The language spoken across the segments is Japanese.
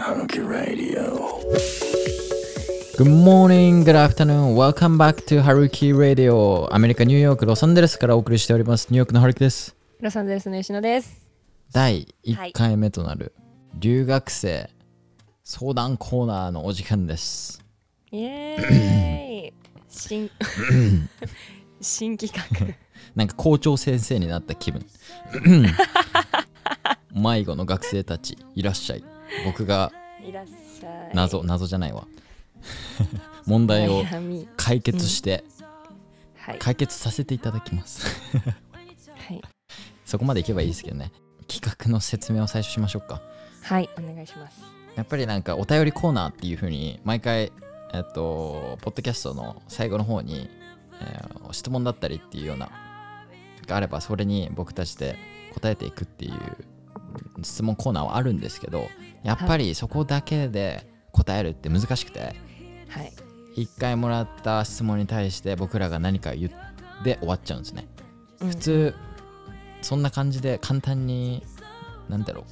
Haruki Radio. Good morning, good afternoon, welcome back to Haruki Radio. アメリカ・ニューヨーク、ロサンゼルスからお送りしております。ニューヨークのハルキです。ロサンゼルスの吉野です。第1回目となる。留学生。相談コーナーのお時間です。イエーイ。新 新企画。なんか校長先生になった気分 迷子の学生たちいらっしゃい僕がいらっしゃい。謎謎じゃないわ 問題を解決してはい。解決させていただきます はい。そこまでいけばいいですけどね企画の説明を最初しましょうかはい。お願いします。やっぱりなんかお便りコーナーっていう風に毎回えっとポッドキャストの最後の方に、えー質問だったりっていうようながあればそれに僕たちで答えていくっていううん質問コーナーはあるんですけどやっぱりそこだけで答えるって難しくてはい。1回もらった質問に対して僕らが何か言って終わっちゃうんですねうん普通そんな感じで簡単に何だろ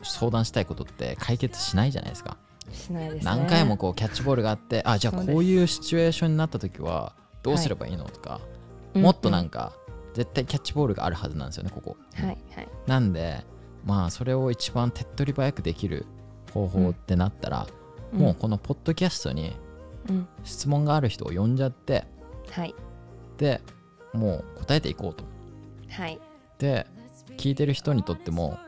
う相談したいことって解決しないじゃないですかしないですね。何回もこうキャッチボールがあってあじゃあこういうシチュエーションになった時はどうすればいいのとか、うんもっとなんか絶対キャッチボールがあるはずなんですよねここはい。はい。なんでまあそれを一番手っ取り早くできる方法ってなったら、うんもうこのポッドキャストにうん。質問がある人を呼んじゃってはい。でもう答えていこうとはい。で聞いてる人にとっても、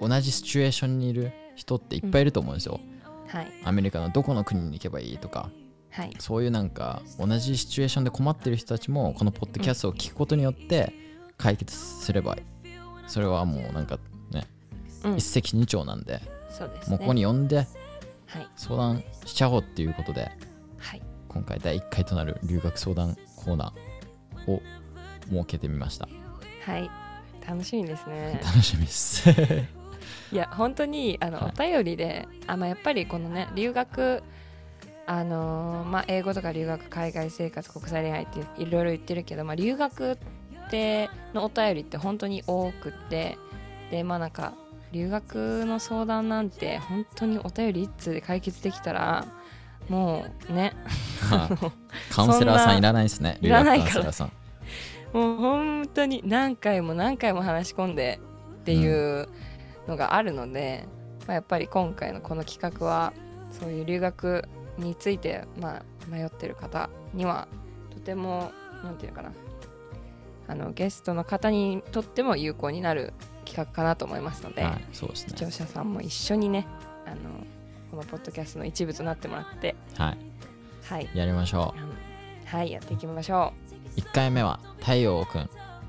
同じシチュエーションにいる人っていっぱいいると思うんですよ、はい。アメリカのどこの国に行けばいいとかはい。そういうなんか同じシチュエーションで困ってる人たちもこのポッドキャストを聞くことによって解決すればそれはもうなんかね、うん一石二鳥なんでそうですね。もうここに呼んではい。相談しちゃおうっていうことではい。今回第1回となる留学相談コーナーを設けてみましたはい。楽しみですね。楽しみですいや本当にあの、はいお便りであ、まあ、やっぱりこのね留学あのーまあ、英語とか留学海外生活国際恋愛っていろいろ言ってるけど、まあ、留学ってのお便りって本当に多くってでまあなんか留学の相談なんて本当にお便り一通で解決できたらもうね。カウンセラーさんいらないですねいらないからカウンセラーさん。もう本当に何回も何回も話し込んでっていうのがあるので、まあ、やっぱり今回のこの企画はそういう留学について、まあ、迷ってる方にはとてもなんていうのかなあのゲストの方にとっても有効になる企画かなと思いますので、はいそうですね。視聴者さんも一緒にねあのこのポッドキャストの一部となってもらってはい。はい。やりましょあのはいやっていきましょう。1回目は太陽くん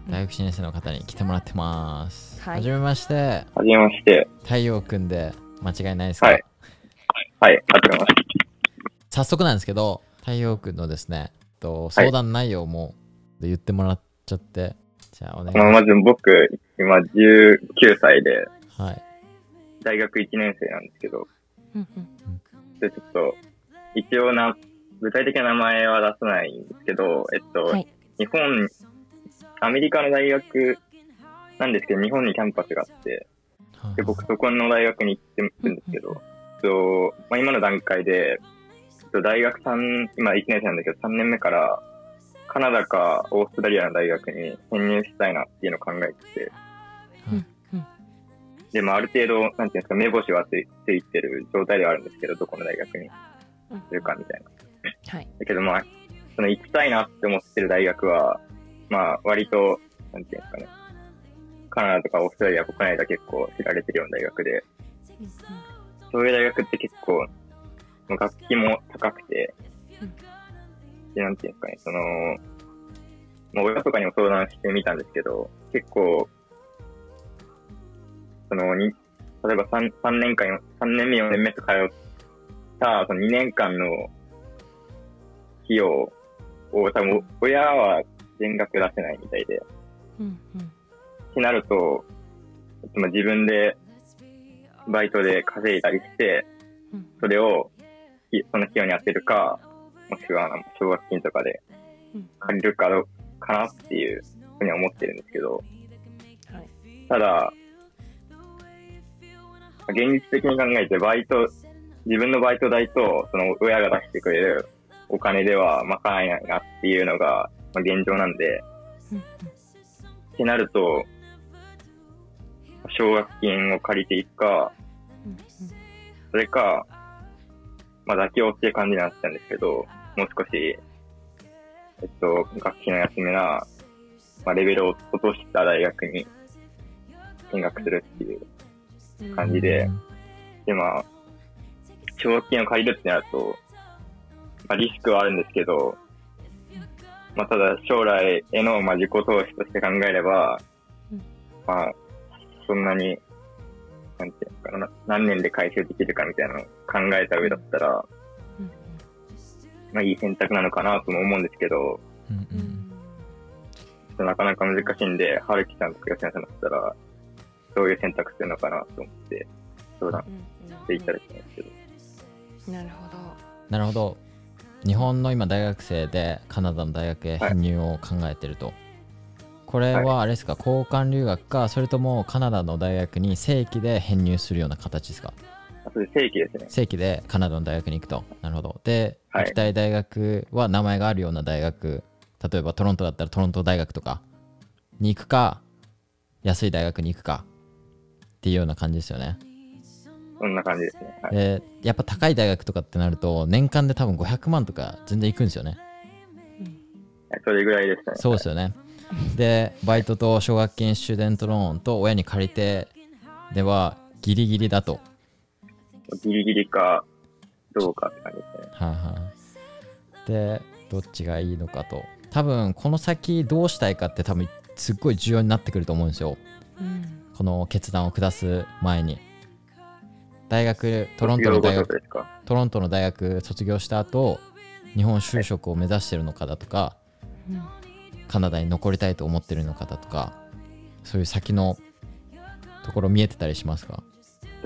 大学1年生の方に来てもらってます、はい。じめまして。はじめまして。太陽くんで間違いないですか、はい。はい、ありがとうございます。早速なんですけど太陽くんのですねと相談内容も言ってもらっちゃって、じゃあお願い。あのまず僕、今19歳で、はい。大学1年生なんですけど、う。うんうん。で、ちょっと、一応な、具体的な名前は出さないんですけど、えっと、はい。日本、アメリカの大学なんですけど、日本にキャンパスがあって、で、僕そこの大学に行ってるんですけど、とまあ、今の段階で、えっと大学3、今1年生なんだけど、3年目から、カナダかオーストラリアの大学に編入したいなっていうのを考えてて、うん。うん。で、まあ、ある程度、なんていうんですか、目星はついついてる状態ではあるんですけど、どこの大学に。うん。するかみたいな。はい。だけど、まあ、その行きたいなって思ってる大学は、まあ、割と、なんていうんですかね、カナダとかオーストラリア国内では結構知られてるような大学で、そういう大学って結構、まあ楽器も高くて。うん、で、なんていうんですかね、その、まあ、親とかにも相談してみたんですけど、結構、その、に例えば 3, 3年間、3年目、4年目と通った、その2年間の費用を多分、親は全額出せないみたいで、うんうん。ってなると、まあ自分でバイトで稼いだりして、うん。それをいその費用に当てるか、もしくは奨学金とかでうん。借りるかどうかなっていうふうには思ってるんですけど、はい。ただ、現実的に考えて、バイト、自分のバイト代と、その親が出してくれるお金では賄えないなっていうのが、まあ、現状なんで、ってなると、奨学金を借りていくか、それか、まあ妥協っていう感じになったんですけど、もう少し、えっと、学費の安めな、まあレベルを落とした大学に見学するっていう感じで、で、まあ、奨学金を借りるってなると、まあリスクはあるんですけど、まあただ将来へのまあ自己投資として考えれば、まあ、そんなに、なんていうのかな、何年で回収できるかみたいなのを考えた上だったら、まあいい選択なのかなとも思うんですけど、うんうん。なかなか難しいんで、春樹さんとか吉野さんだったら、どういう選択するのかなと思って、相談していただきたいんですけど。なるほど。なるほど。日本の今大学生でカナダの大学へ編入を考えてると、これはあれですか？交換留学かそれともカナダの大学に正規で編入するような形ですか？正規ですね。正規でカナダの大学に行くと。なるほど。で、はい。行きたい大学は名前があるような大学例えばトロントだったらトロント大学とかに行くか安い大学に行くかっていうような感じですよね。そんな感じですね。はい。でやっぱ高い大学とかってなると年間で多分500万とか全然行くんですよね。それぐらいですね。そうですよねでバイトと奨学金スチューデントローンと親に借りてではギリギリだと。ギリギリか、どうかって感じですね。はいはいでどっちがいいのかと。多分この先どうしたいかって多分すっごい重要になってくると思うんですよ。うん。この決断を下す前に。大学トロントの大学ですか？トロントの大学卒業した後日本就職を目指してるのかだとか、うんカナダに残りたいと思ってるのかだとかそういう先のところ見えてたりしますか？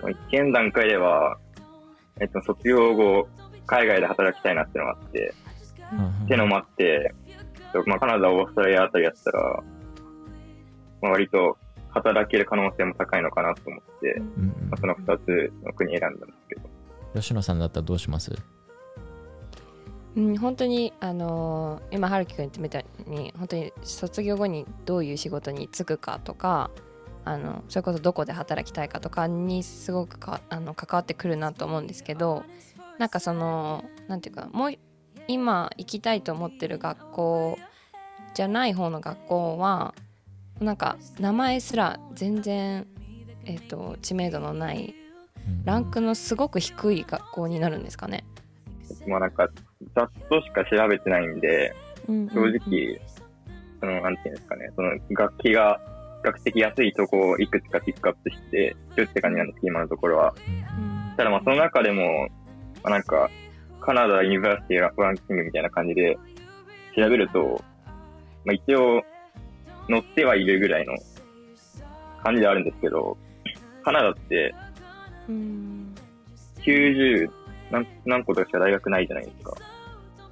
一見段階では、えっと、卒業後、海外で働きたいなっていうのがあって、ってのもあって、まあ、カナダ、オーストラリアあたりやったら、まあ、割と働ける可能性も高いのかなと思って、うんうん。まあ、その二つの国選んだんですけど、吉野さんだったらどうします？うん、本当にあのー今春樹君言ってみたように本当に卒業後にどういう仕事に就くかとかあのそれこそどこで働きたいかとかにすごくかあの関わってくるなと思うんですけどなんかそのなんていうかなもう今行きたいと思ってる学校じゃない方の学校はなんか名前すら全然、えっと知名度のないランクのすごく低い学校になるんですかね。まあなんか、ざっとしか調べてないんで、正直、その、なんていうんですかね、その、楽器が比較的安いとこをいくつかピックアップしてるって感じなんです今のところは。うんただまあその中でも、まあ、なんか、カナダユニバーシティランキングみたいな感じで調べると、まあ一応載ってはいるぐらいの感じではあるんですけど、カナダってうん90何何個とかしか大学ないじゃないですか。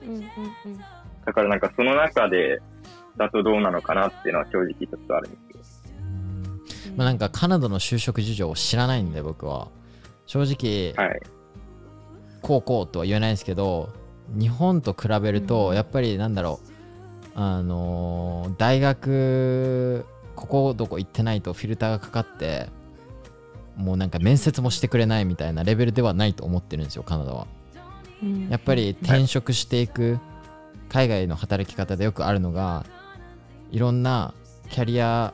うんうんうんだからなんかその中でだとどうなのかなっていうのは正直ちょっとあるんですけど。まあ、なんかカナダの就職事情を知らないんで僕は正直はい。こうこうとは言えないですけど日本と比べるとうんやっぱりなんだろうあのー大学ここどこ行ってないとフィルターがかかってもうなんか面接もしてくれないみたいなレベルではないと思ってるんですよカナダはうんやっぱり転職していく海外の働き方でよくあるのがいろんなキャリア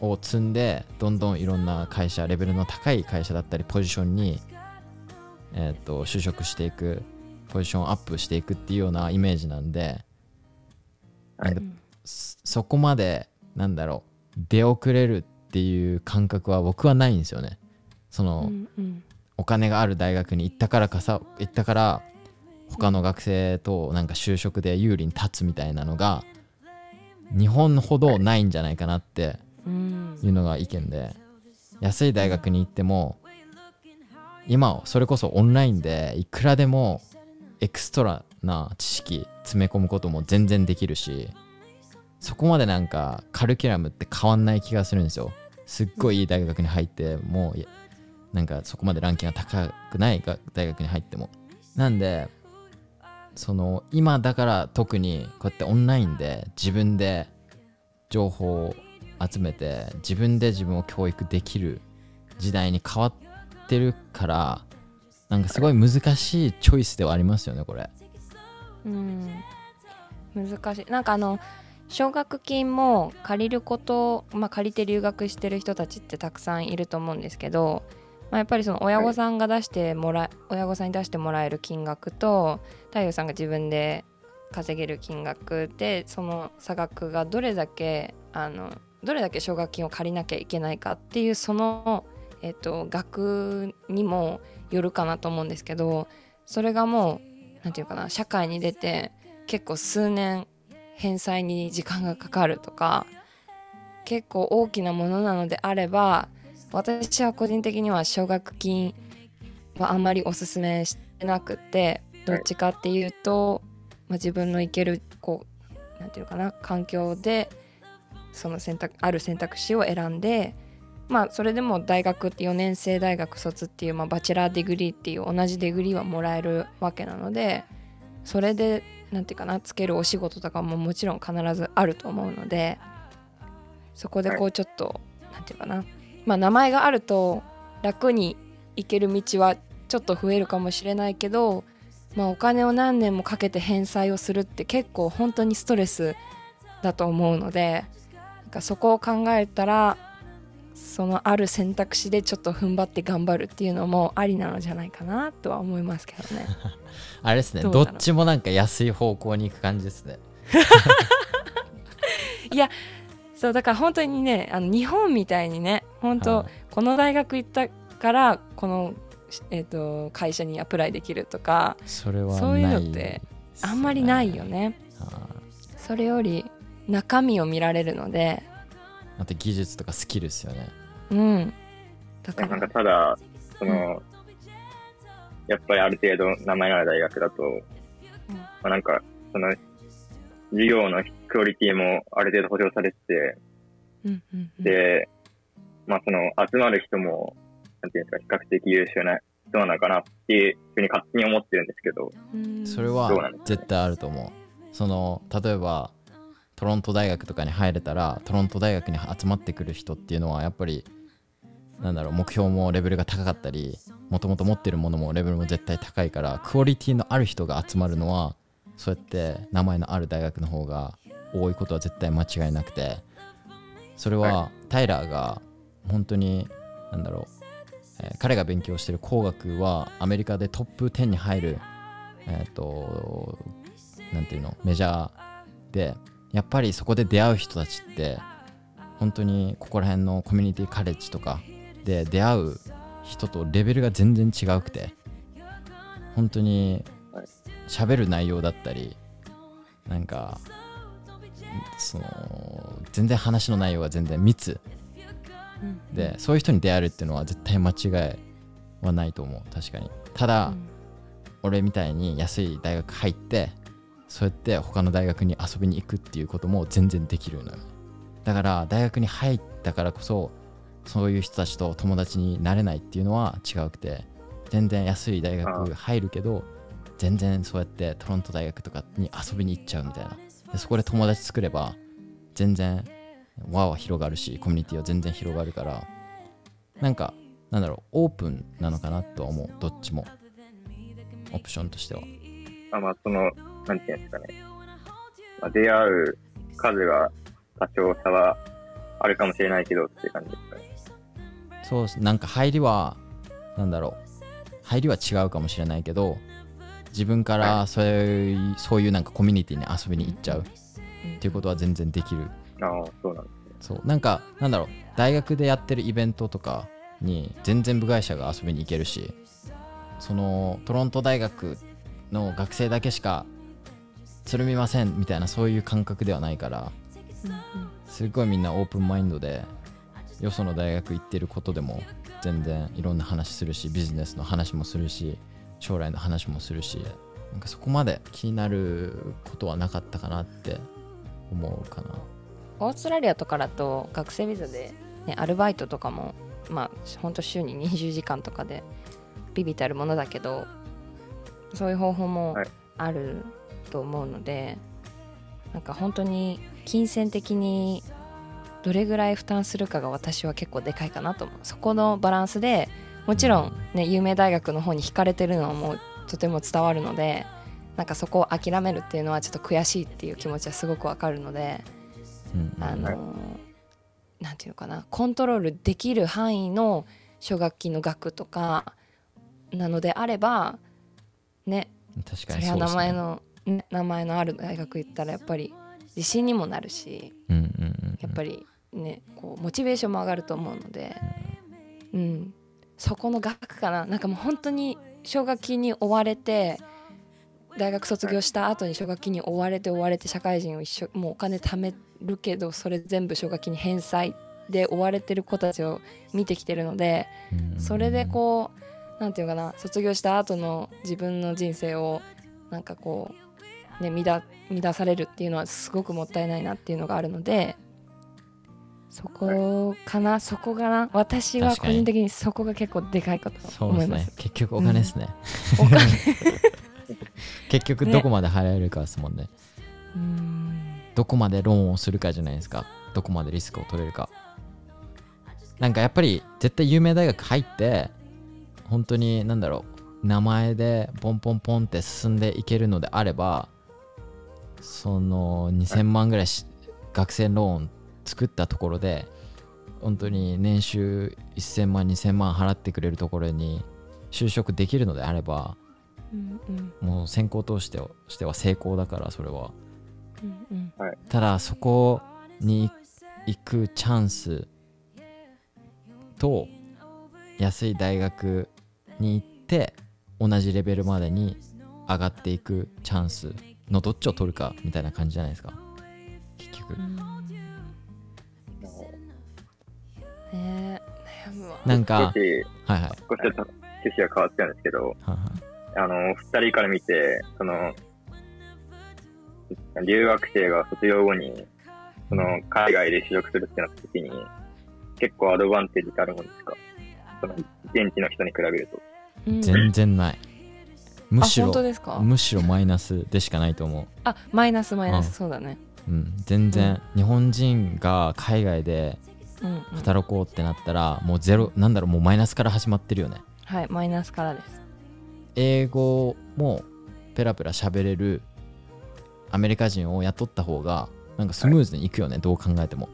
を積んでどんどんいろんな会社レベルの高い会社だったりポジションに、えー、と就職していくポジションアップしていくっていうようなイメージなんでなんかそそこまでなんだろう出遅れるっていう感覚は僕はないんですよね。その、うんうんお金がある大学に行ったからかさ行ったから他の学生となんか就職で有利に立つみたいなのが日本ほどないんじゃないかなっていうのが意見で安い大学に行っても今それこそオンラインでいくらでもエクストラな知識詰め込むことも全然できるしそこまでなんかカルキュラムって変わんない気がするんですよ。すっごいいい大学に入ってもうなんかそこまでランキングが高くない大学に入っても。なんでその今だから特にこうやってオンラインで自分で情報を集めて自分で自分を教育できる時代に変わってるからなんかすごい難しいチョイスではありますよねこれ。うん。難しい。なんかあの奨学金も借りること、まあ、借りて留学してる人たちってたくさんいると思うんですけど、まあ、やっぱりその親御さんが出してもら、親御さんに出してもらえる金額と太陽さんが自分で稼げる金額でその差額がどれだけあのどれだけ奨学金を借りなきゃいけないかっていうその、えっと、額にもよるかなと思うんですけどそれがもうなんていうかな社会に出て結構数年返済に時間がかかるとか結構大きなものなのであれば私は個人的には奨学金はあんまりおすすめしてなくってどっちかっていうと、まあ、自分のいけるこうなんていうのかな環境でその選択ある選択肢を選んでまあそれでも大学って4年生大学卒っていう、まあ、 bachelor degree っていう同じ degree はもらえるわけなのでそれでなんていうかなつけるお仕事とかももちろん必ずあると思うのでそこでこうちょっと、なんていうかなまあ名前があると楽に行ける道はちょっと増えるかもしれないけど、まあ、お金を何年もかけて返済をするって結構本当にストレスだと思うのでなんかそこを考えたらそのある選択肢でちょっと踏ん張って頑張るっていうのもありなのじゃないかなとは思いますけどね。あれですね。どっちもなんか安い方向に行く感じですね そうだから本当にねあの日本みたいにね本当、はい。この大学行ったからこの、えー、と会社にアプライできるとかそれはそういうのってあんまりないよね。あそれより中身を見られるので。ーあと技術とかスキルですよね。うん。だかなんらかただ、その、やっぱりある程度名前のある大学だと、まあ、なんか、その、授業のクオリティもある程度保証されてて、うんうんうん。で、まあその、集まる人も、なんていうんですか、比較的優秀な人なのかなっていうふうに勝手に思ってるんですけど、うん。それは絶対あると思う。その例えばトロント大学とかに入れたらトロント大学に集まってくる人っていうのはやっぱりなんだろう目標もレベルが高かったりもともと持ってるものもレベルも絶対高いからクオリティのある人が集まるのはそうやって名前のある大学の方が多いことは絶対間違いなくてそれはタイラーが本当になんだろう、えー彼が勉強してる工学はアメリカでトップ10に入るえっ、となんていうのメジャーでやっぱりそこで出会う人たちって本当にここら辺のコミュニティカレッジとかで出会う人とレベルが全然違うくて本当にはい喋る内容だったりなんかその全然話の内容が全然密。うん。でそういう人に出会えるっていうのは絶対間違いはないと思う。確かに。ただ、うん。俺みたいに安い大学入ってそうやって他の大学に遊びに行くっていうことも全然できるのよ。だから大学に入ったからこそそういう人たちと友達になれないっていうのは違うくて全然安い大学入るけど全然そうやってトロント大学とかに遊びに行っちゃうみたいな。でそこで友達作れば全然輪は広がるしコミュニティは全然広がるからなんかなんだろうオープンなのかなとは思うどっちも。オプションとしては。まあまあその、なんていうんですかね、まあ、出会う数が多少差はあるかもしれないけどっていう感じですかね。そうなんか入りはなんだろう。入りは違うかもしれないけど自分からそういう,、そういうなんかコミュニティに遊びに行っちゃうっていうことは全然できる。ああ、そうなんですね。そうなんかなんだろう。大学でやってるイベントとかに全然部外者が遊びに行けるしそのトロント大学の学生だけしかつるみませんみたいなそういう感覚ではないからすごいみんなオープンマインドでよその大学行ってることでも全然いろんな話するしビジネスの話もするし将来の話もするしなんかそこまで気になることはなかったかなって思うかな。オーストラリアとかだと学生ビザで、ね、アルバイトとかもまあ本当週に20時間とかでビビたるものだけどそういう方法もはい。あると思うので、なんか本当に金銭的にどれぐらい負担するかが私は結構でかいかなと思う。そこのバランスでもちろんね有名大学の方に惹かれてるのはもうとても伝わるのでなんかそこを諦めるっていうのはちょっと悔しいっていう気持ちはすごくわかるのでうんうん。あのーなんていうのかなコントロールできる範囲の奨学金の額とかなのであればね確かそれは名前の、ね、名前のある大学行ったらやっぱり自信にもなるしうんうんうんやっぱりねこうモチベーションも上がると思うので、うん、そこの額かな。なんかもう本当に奨学金に追われて大学卒業した後に奨学金に追われて追われて社会人を一緒もうお金貯めるけどそれ全部奨学金に返済で追われてる子たちを見てきてるのでそれでこうなんていうかな卒業した後の自分の人生をなんかこうね乱乱されるっていうのはすごくもったいないなっていうのがあるのでそこかなそこかな。私は個人的にそこが結構でかいかと思います。ね。結局お金ですね、お金。結局どこまで払えるかですもんね。うーん。どこまでローンをするかじゃないですか。どこまでリスクを取れるか。なんかやっぱり絶対有名大学入って本当になんだろう。名前でポンポンポンって進んでいけるのであればその2000万ぐらいし学生ローン作ったところで本当に年収1000万2000万払ってくれるところに就職できるのであればうんうん。もう先行としてはしては成功だからそれは。うんうん。ただそこに行くチャンスと安い大学に行って同じレベルまでに上がっていくチャンスのどっちを取るかみたいな感じじゃないですか。結局ねえ悩むわ。なんか少し、はいはい。少しちょっと趣旨が変わっちゃうんですけど、はいはいあの、二人から見て、その、留学生が卒業後に、その、海外で就職するってなった時に、結構アドバンテージってあるもんですか？その、現地の人に比べると。うん。全然ない。むしあ本当ろですか？むしろマイナスでしかないと思う。あマイナスマイナうん。スそうだね。うん、全然、日本人が海外でうんうん働こうってなったら、もうゼロなんだろうもうマイナスから始まってるよね。はいマイナスからです。英語もペラペラ喋れるアメリカ人を雇った方がなんかスムーズにいくよね、どう考えても。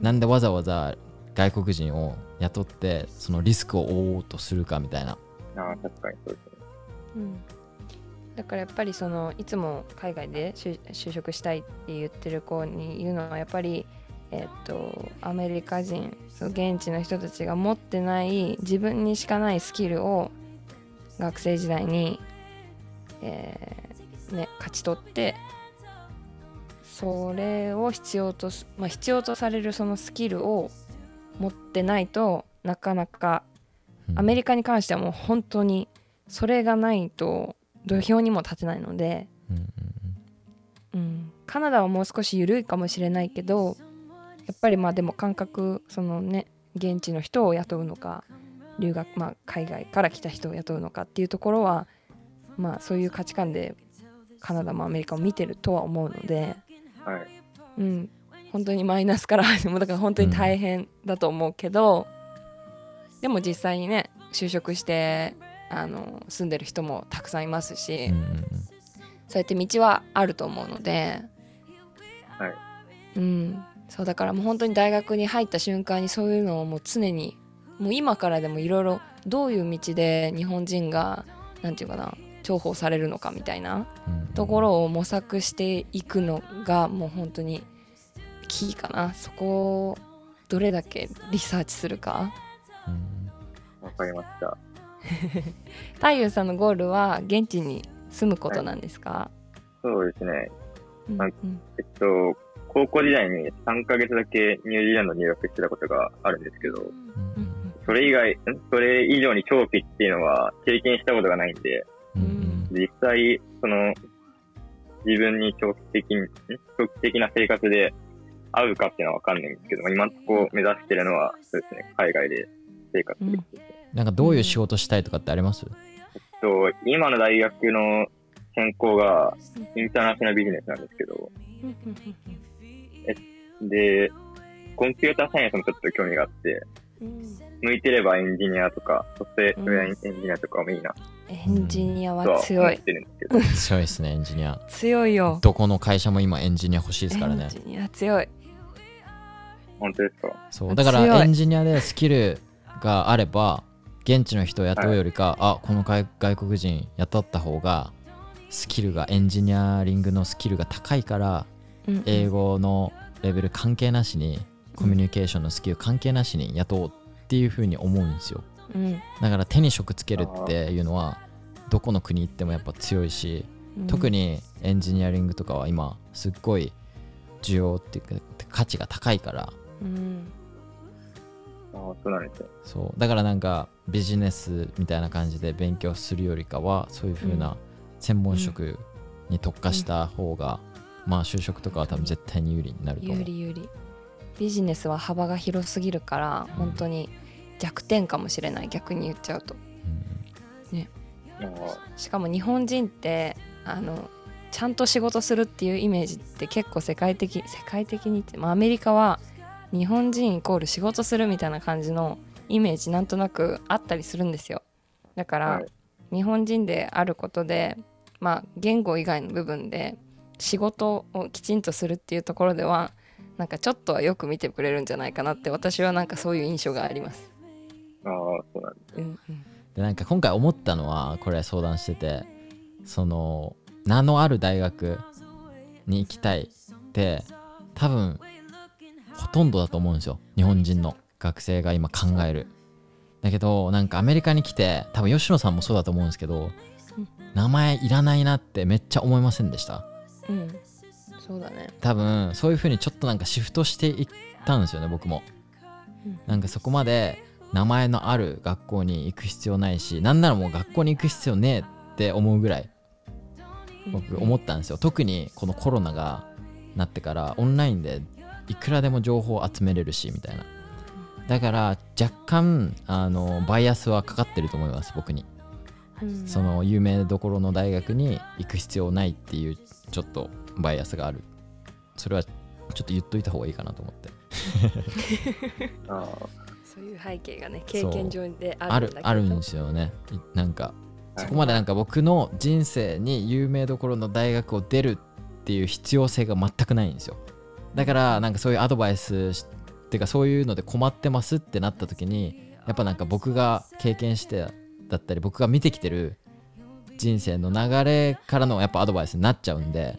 なんでわざわざ外国人を雇ってそのリスクを負おうとするかみたいな。ああ、確かにそうですね。うん。だからやっぱりそのいつも海外で就就職したいって言ってる子に言うのはやっぱりえっとアメリカ人その現地の人たちが持ってない自分にしかないスキルを学生時代に、えーね、勝ち取ってそれを必要とす、まあ、必要とされるそのスキルを持ってないとなかなかうん。アメリカに関してはもう本当にそれがないと土俵にも立てないので、うん、カナダはもう少し緩いかもしれないけどやっぱりまあでも感覚そのね現地の人を雇うのか留学、まあ、海外から来た人を雇うのかっていうところはまあそういう価値観でカナダもアメリカを見てるとは思うので、はい。うん、本当にマイナスから始まるだから本当に大変だと思うけど、でも実際にね就職してあの住んでる人もたくさんいますし、うんうんうん。そうやって道はあると思うので、はい。うん、そうだからもう本当に大学に入った瞬間にそういうのをもう常にもう今からでもいろいろどういう道で日本人がなんていうかな重宝されるのかみたいなうん。うんところを模索していくのがもう本当にキーかな。そこをどれだけリサーチするか。うん。わかりました。太陽さんのゴールは現地に住むことなんですか、そうですね。うんはい。うんえっと、高校時代に3ヶ月だけニュージーランドに入学してたことがあるんですけど、うんうんそれ以外、んそれ以上に長期っていうのは経験したことがないんで、うん。うん実際、その、自分に長期的に、ん？長期的な生活で合うかっていうのはわかんないんですけど、今んとこ目指してるのは、そうですね、海外で生活で。きてて、なんかどういう仕事したいとかってあります、と今の大学の専攻がインターナショナルビジネスなんですけど、で、コンピューターサイエンスもちょっと興味があって、向いてればエンジニアとか、ソフトウェアエンジニアとかもいいな。エンジニアとは強い 強いですねエンジニア。強いよ。どこの会社も今エンジニア欲しいですからね。エンジニア強い。本当ですか？そうだからエンジニアでスキルがあれば現地の人を雇うよりか、あこの外外国人雇った方がスキルがエンジニアリングのスキルが高いからうん英語のレベル関係なしにコミュニケーションのスキル関係なしに雇おうっていうふうに思うんですよ。うん。だから手に職つけるっていうのはどこの国行ってもやっぱ強いしうん。特にエンジニアリングとかは今すっごい需要っていうか価値が高いから。うん。そう。だからなんかビジネスみたいな感じで勉強するよりかはそういう風うな専門職に特化した方が、まあ就職とかは多分絶対に有利になると思う。有利有利。ビジネスは幅が広すぎるから本当に弱点かもしれない。逆に言っちゃうと。ああしかも日本人ってあのちゃんと仕事するっていうイメージって結構世界的世界的にって、まあ、アメリカは日本人イコール仕事するみたいな感じのイメージなんとなくあったりするんですよ。だから、はい。日本人であることでまあ言語以外の部分で仕事をきちんとするっていうところではなんかちょっとはよく見てくれるんじゃないかなって私はなんかそういう印象があります。ああ、そうなんです。うんうん。でなんか今回思ったのはこれ相談しててその名のある大学に行きたいって多分ほとんどだと思うんですよ。日本人の学生が今考える。だけどなんかアメリカに来て多分吉野さんもそうだと思うんですけどうん。名前いらないなってめっちゃ思いませんでした？うん、そうだね。多分そういう風にちょっとなんかシフトしていったんですよね僕も。うん。なんかそこまで名前のある学校に行く必要ないしなんならもう学校に行く必要ねえって思うぐらい僕思ったんですよ。特にこのコロナがなってからオンラインでいくらでも情報を集めれるしみたいな。だから若干あのバイアスはかかってると思います僕に。うんその有名どころの大学に行く必要ないっていうちょっとバイアスがある。それはちょっと言っといた方がいいかなと思って。そういう背景がね経験上でああるんだけど。るあるんですよね。いなんかはい。そこまでなんか僕の人生に有名どころの大学を出るっていう必要性が全くないんですよ。だからなんかそういうアドバイスしっていうかそういうので困ってますってなった時にやっぱなんか僕が経験してだったり僕が見てきてる人生の流れからのやっぱアドバイスになっちゃうんで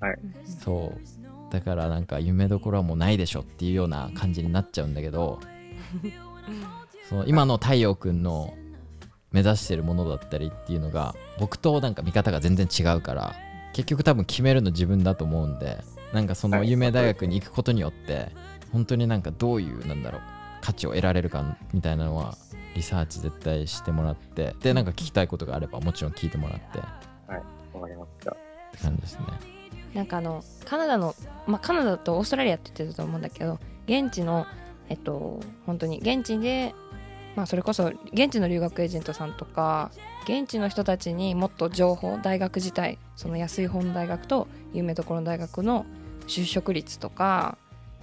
はい。そうだからなんか夢どころはもうないでしょっていうような感じになっちゃうんだけど その今の太陽くんの目指してるものだったりっていうのが僕となんか見方が全然違うから結局多分決めるの自分だと思うんでなんかそのはい有名大学に行くことによって本当になんかどういうなんだろう価値を得られるかみたいなのはリサーチ絶対してもらってでなんか聞きたいことがあればもちろん聞いてもらってっわかりました。て感じですねなんかあのカナダの、まあ、カナダとオーストラリアって言ってたと思うんだけど現地のえっと本当に現地で、まあ、それこそ現地の留学エージェントさんとか現地の人たちにもっと情報大学自体その安い方の大学と有名どころの大学の就職率とか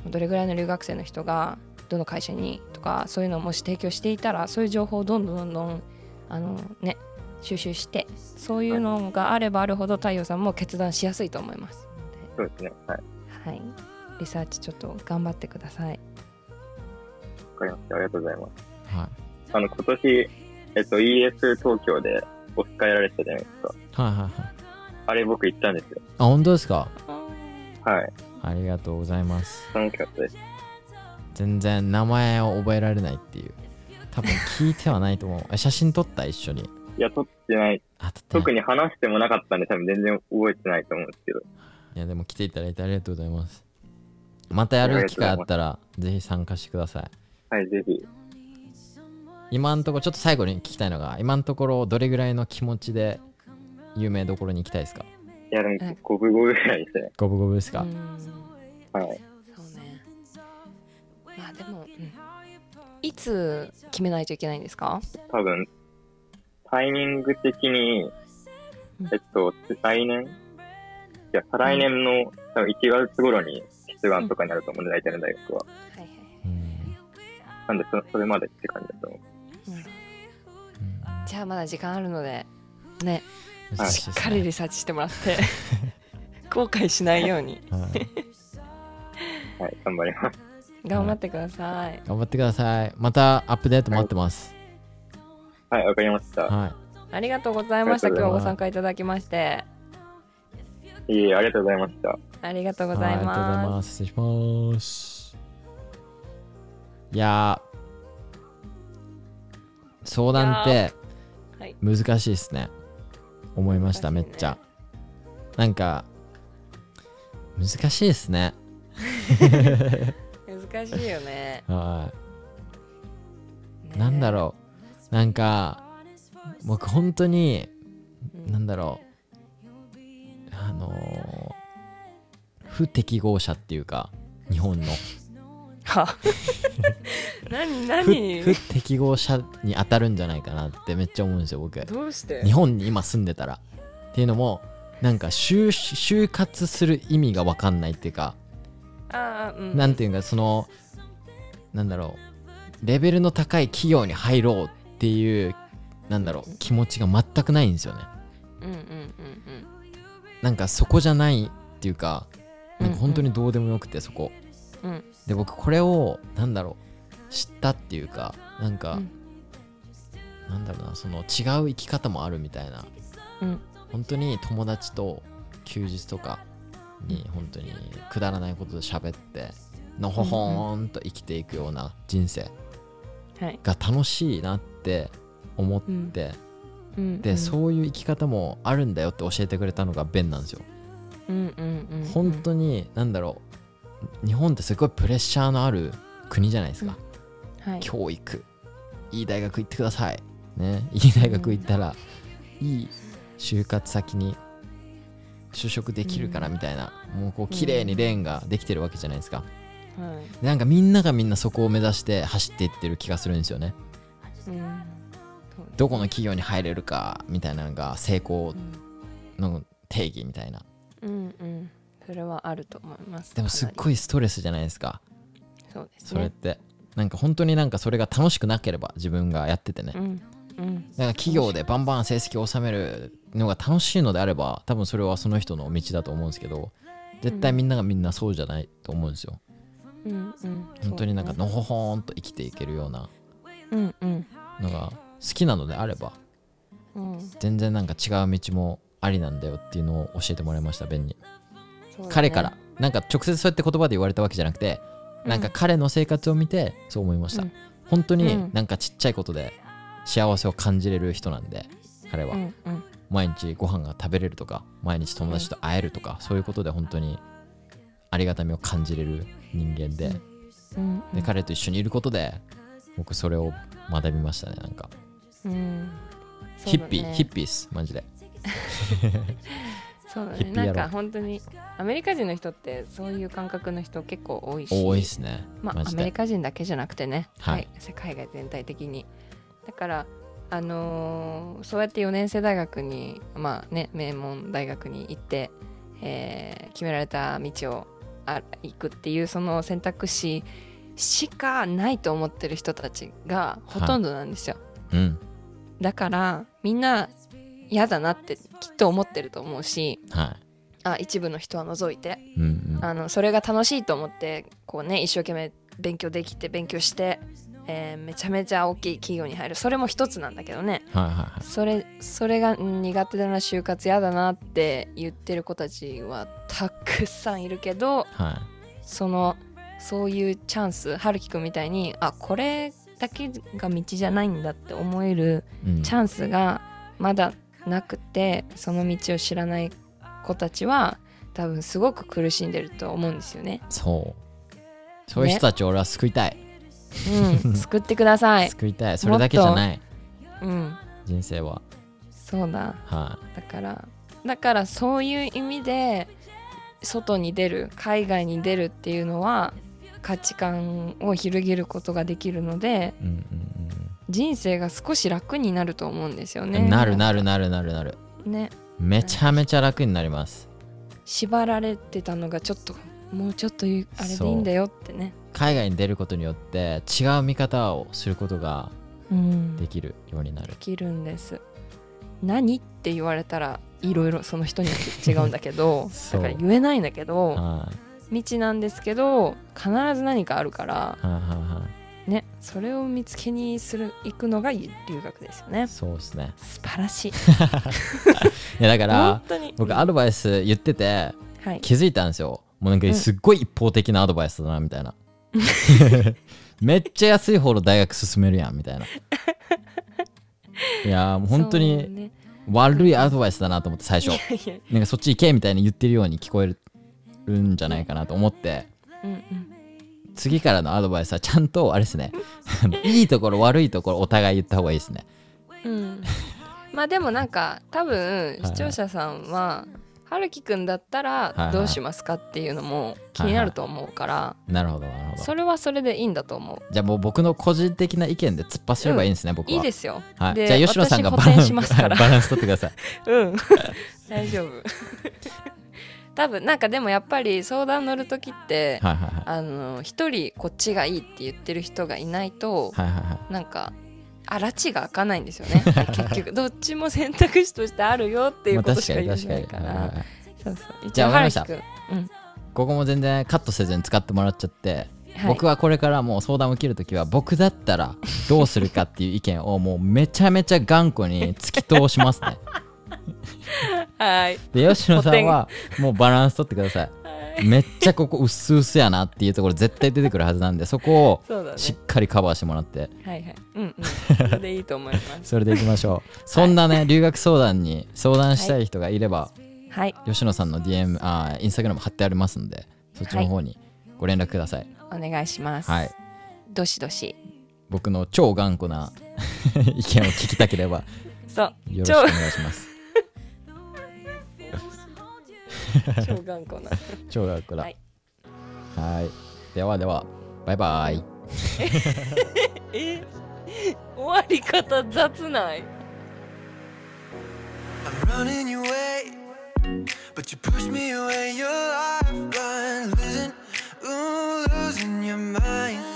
どれぐらいの留学生の人がどの会社にとかそういうのをもし提供していたらそういう情報をどんどんどんどんあのね収集してそういうのがあればあるほど太陽さんも決断しやすいと思います。そうですね。はい。はい、リサーチちょっと頑張ってください。わかりました。ありがとうございます。はいあの、今年、えっと、ES 東京でオスカーやられてたじゃないですか。はいはいはいあれ僕行ったんですよ。あ本当ですか？はい。ありがとうございます楽しかったです。全然名前を覚えられないっていう多分聞いてはないと思うえ 写真撮った一緒にいや、撮ってない。あ撮ってない特に話してもなかったんで、多分全然覚えてないと思うんですけど。いやでも来ていただいてありがとうございますまたやる機会あったらぜひ参加してくださいはい、ぜひ。今んところちょっと最後に聞きたいのが今んところどれぐらいの気持ちで有名どころに行きたいですか？いや、ではいも、五分五分ぐらいですね。五分五分ですか、うんはい。まあでも、うん、いつ決めないといけないんですか？多分、タイミング的にうん、えっと、来年？いや、再来年の多分1月頃に出願とかになると思うんで、大体の大学は。はいはいうん。なんでそ、それまでって感じだと思う。うん。うん。じゃあまだ時間あるのでね。難しいしっかりリサーチしてもらって 後悔しないように。はい。はい、頑張ります。頑張ってください。頑張ってください。またアップデート待ってます。はい、わかりました。はありがとうございました。今日ご参加いただきまして。いえいえ、ありがとうございました。ありがとういございはいありがとうございまます。失礼します。いやー相談ってすはい。難しいですね。思いました、ね。っちゃ。なんか難しいですね 難しいよね。はい。ねなんだろう。なんか僕本当にうん。なんだろう。あのー不適合者っていうか日本の。は？何不何？不適合者に当たるんじゃないかなってめっちゃ思うんですよ僕。どうして？日本に今住んでたら。っていうのもなんか就就活する意味が分かんないっていうかうんなんていうかそのなんだろう。レベルの高い企業に入ろうっていうなんだろう気持ちが全くないんですよね。うんうんうんなんかそこじゃないっていうかなんか本当ににどうでもよくてそこ。うん。で僕これをなんだろう知ったっていうかなんか、うん。なんだろうなその違う生き方もあるみたいな。うん。本当に友達と休日とかに本当にくだらないことで喋ってのほほーんと生きていくような人生はい。が楽しいなって思って、うん。でうん。そういう生き方もあるんだよって教えてくれたのがベンなんですよ。うんうんうん。うん本当に何だろう日本ってすごいプレッシャーのある国じゃないですか、はい。教育。いい大学行ってください。ね。いい大学行ったら、いい就活先に就職できるからみたいな、もうこう綺麗にレーンができてるわけじゃないですか、はいでなんかみんながみんなそこを目指して走っていってる気がするんですよね。うん。どこの企業に入れるかみたいなのが成功の定義みたいな。うんうん。それはあると思います。でもすっいごいストレスじゃないですか。そうですね。それって、なんか本当になんかそれが楽しくなければ自分がやっててね、うんうんだから企業でバンバン成績を収めるのが楽しいのであれば多分それはその人の道だと思うんですけど絶対みんながみんなそうじゃないと思うんですよ。うんうん本当になんかのほほーんと生きていけるようなのが好きなのであればうん全然なんか違う道もありなんだよっていうのを教えてもらいましたベンに。ね。彼から。なんか直接そうやって言葉で言われたわけじゃなくてなんか彼の生活を見てそう思いました、うん。本当にうん。なんかちっちゃいことで幸せを感じれる人なんで彼は、うんうん。毎日ご飯が食べれるとか毎日友達と会えるとか、そういうことで本当にありがたみを感じれる人間で,、うんで彼と一緒にいることで僕それを学びましたねなんか、うん。ヒッピー、ヒッピーっすマジで。そうだね。なんか本当にアメリカ人の人ってそういう感覚の人結構多いし。多いっすね、まあ、アメリカ人だけじゃなくてね、はい。世界が全体的にだからあのーそうやって4年生大学にまあね名門大学に行って、えー決められた道をあ行くっていうその選択肢しかないと思ってる人たちがほとんどなんですよ、うん。だからみんな嫌だなってきっと思ってると思うしはあ一部の人は除いていうんうん。あのそれが楽しいと思ってこうね一生懸命勉強できて勉強して、えーめちゃめちゃ大きい企業に入る。それも一つなんだけどね。はいはいはい。それそれがうん苦手だな就活嫌だなって言ってる子たちはたくさんいるけどはそのそういうチャンス春樹くんみたいにあこれだけが道じゃないんだって思えるチャンスがまだなくてその道を知らない子たちは多分すごく苦しんでると思うんですよね。そう。そういう人たちを俺は救いたい、うん、救ってください。救いたい。それだけじゃない。うん、人生は。そうだ。はだから、だからそういう意味で外に出る、海外に出るっていうのは価値観を広げることができるのでうんうん人生が少し楽になると思うんですよね。うん、なるなるなるなるなる。ね。めちゃめちゃ楽になります。縛られてたのがちょっともうちょっとゆあれでいいんだよってね。海外に出ることによって違う見方をすることがうん。できるようになる。できるんです。何って言われたらいろいろその人によって違うんだけど だから言えないんだけどはい。未知なんですけど必ず何かあるからはいはいはねそれを見つけにする行くのが留学ですよね。いそうですね。素晴らしい。いやだから僕アドバイス言っててはい。気づいたんですよもうなんかうん。すっごい一方的なアドバイスだなみたいな。めっちゃ安い方の大学進めるやんみたいな。いやーもう本当にね。悪いアドバイスだなと思って最初。なんかそっち行けみたいに言ってるように聞こえるんじゃないかなと思って。うんうん。次からのアドバイスはちゃんとあれですね。いいところ悪いところお互い言った方がいいですね。うん、まあでもなんか多分視聴者さんは春樹くんだったらどうしますかっていうのも気になると思うからなるほどなるほど。それはそれでいいんだと思う。じゃあもう僕の個人的な意見で突っ走ればいいんですね、僕は。いいですよ。はい、でじゃあ吉野さんが私補填バランしますから。バランス取ってください。うん。大丈夫。多分なんかでもやっぱり相談乗る時ってはいはいはい。あの一人こっちがいいって言ってる人がいないとはいはいはい。なんかあらちが開かないんですよね。結局。どっちも選択肢としてあるよっていうことしか言えないかまあ確かかそうそう。じゃあわかりました。うん。ここも全然カットせずに使ってもらっちゃって、はい。僕はこれからもう相談を受けるときは僕だったらどうするかっていう意見をもうめちゃめちゃ頑固に突き通しますね。はい。で吉野さんはもうバランス取ってください めっちゃここ薄々やなっていうところ絶対出てくるはずなんでそこをしっかりカバーしてもらって。はいはい。うんうん。それでいいと思います。それでいきましょう。そんなね留学相談に相談したい人がいれば、はい。吉野さんの DM あーインスタグラム貼ってありますんでそっちの方にご連絡ください。お願いします。はい。どしどし。僕の超頑固な 意見を聞きたければそう。よろしくお願いします超頑固な超頑固だはいではではバイバイえ終わり方雑ない I'm running your way But you push me away Your lifeline Losing, ooh, losing your mind